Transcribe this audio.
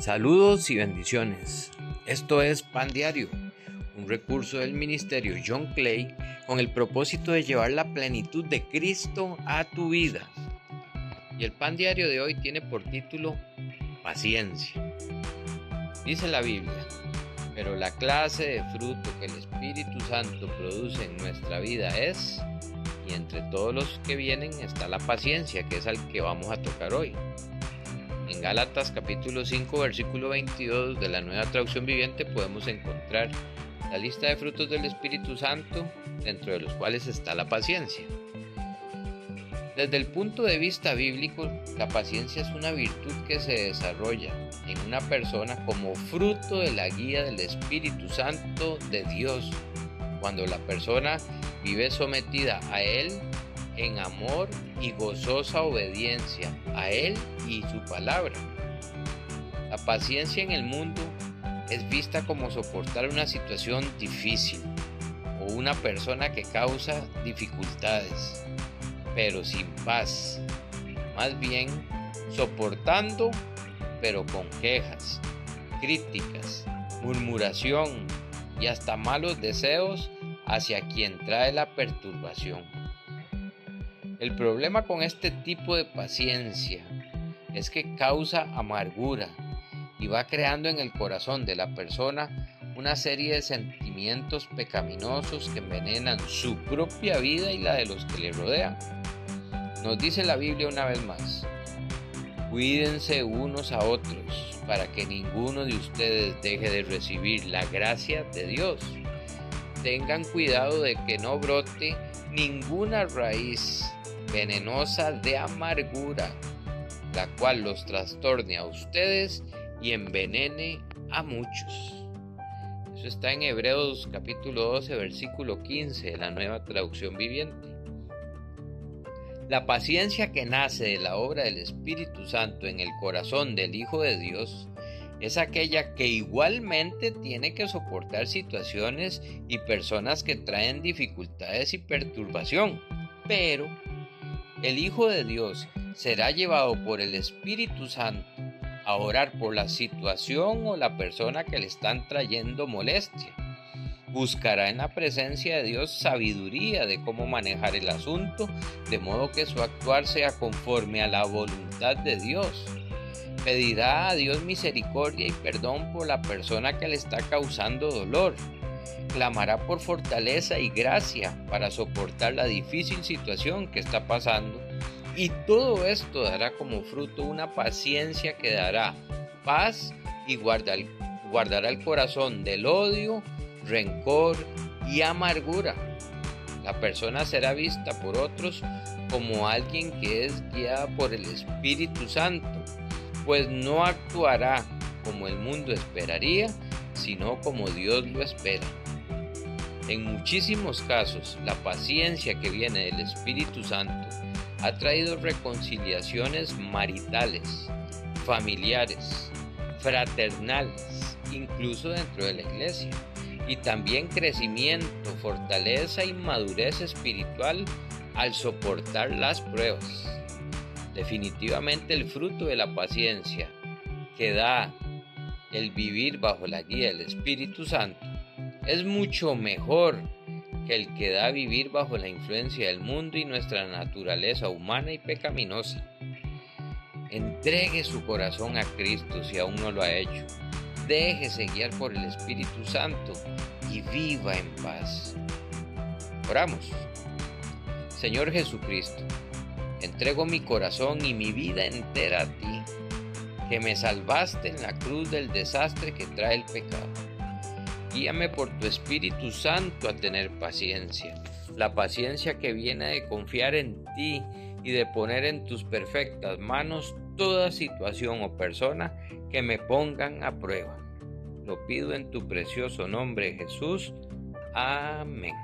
Saludos y bendiciones. Esto es Pan Diario, un recurso del Ministerio John Clay con el propósito de llevar la plenitud de Cristo a tu vida. Y el Pan Diario de hoy tiene por título Paciencia. Dice la Biblia, pero la clase de fruto que el Espíritu Santo produce en nuestra vida es, y entre todos los que vienen está la paciencia, que es al que vamos a tocar hoy. En Gálatas capítulo 5 versículo 22 de la nueva traducción viviente podemos encontrar la lista de frutos del Espíritu Santo, dentro de los cuales está la paciencia. Desde el punto de vista bíblico, la paciencia es una virtud que se desarrolla en una persona como fruto de la guía del Espíritu Santo de Dios, cuando la persona vive sometida a Él en amor y gozosa obediencia a Él y su palabra. La paciencia en el mundo es vista como soportar una situación difícil o una persona que causa dificultades, pero sin paz. Más bien, soportando, pero con quejas, críticas, murmuración y hasta malos deseos hacia quien trae la perturbación. El problema con este tipo de paciencia es que causa amargura y va creando en el corazón de la persona una serie de sentimientos pecaminosos que envenenan su propia vida y la de los que le rodean. Nos dice la Biblia una vez más, cuídense unos a otros para que ninguno de ustedes deje de recibir la gracia de Dios. Tengan cuidado de que no brote ninguna raíz venenosa de amargura, la cual los trastorne a ustedes y envenene a muchos. Eso está en Hebreos capítulo 12, versículo 15 de la nueva traducción viviente. La paciencia que nace de la obra del Espíritu Santo en el corazón del Hijo de Dios es aquella que igualmente tiene que soportar situaciones y personas que traen dificultades y perturbación, pero el Hijo de Dios será llevado por el Espíritu Santo a orar por la situación o la persona que le están trayendo molestia. Buscará en la presencia de Dios sabiduría de cómo manejar el asunto, de modo que su actuar sea conforme a la voluntad de Dios. Pedirá a Dios misericordia y perdón por la persona que le está causando dolor clamará por fortaleza y gracia para soportar la difícil situación que está pasando. Y todo esto dará como fruto una paciencia que dará paz y guardará el corazón del odio, rencor y amargura. La persona será vista por otros como alguien que es guiada por el Espíritu Santo, pues no actuará como el mundo esperaría, sino como Dios lo espera. En muchísimos casos, la paciencia que viene del Espíritu Santo ha traído reconciliaciones maritales, familiares, fraternales, incluso dentro de la iglesia, y también crecimiento, fortaleza y madurez espiritual al soportar las pruebas. Definitivamente el fruto de la paciencia que da el vivir bajo la guía del Espíritu Santo es mucho mejor que el que da vivir bajo la influencia del mundo y nuestra naturaleza humana y pecaminosa. Entregue su corazón a Cristo si aún no lo ha hecho. Déjese guiar por el Espíritu Santo y viva en paz. Oramos. Señor Jesucristo, entrego mi corazón y mi vida entera a ti, que me salvaste en la cruz del desastre que trae el pecado Guíame por tu Espíritu Santo a tener paciencia, la paciencia que viene de confiar en ti y de poner en tus perfectas manos toda situación o persona que me pongan a prueba. Lo pido en tu precioso nombre Jesús. Amén.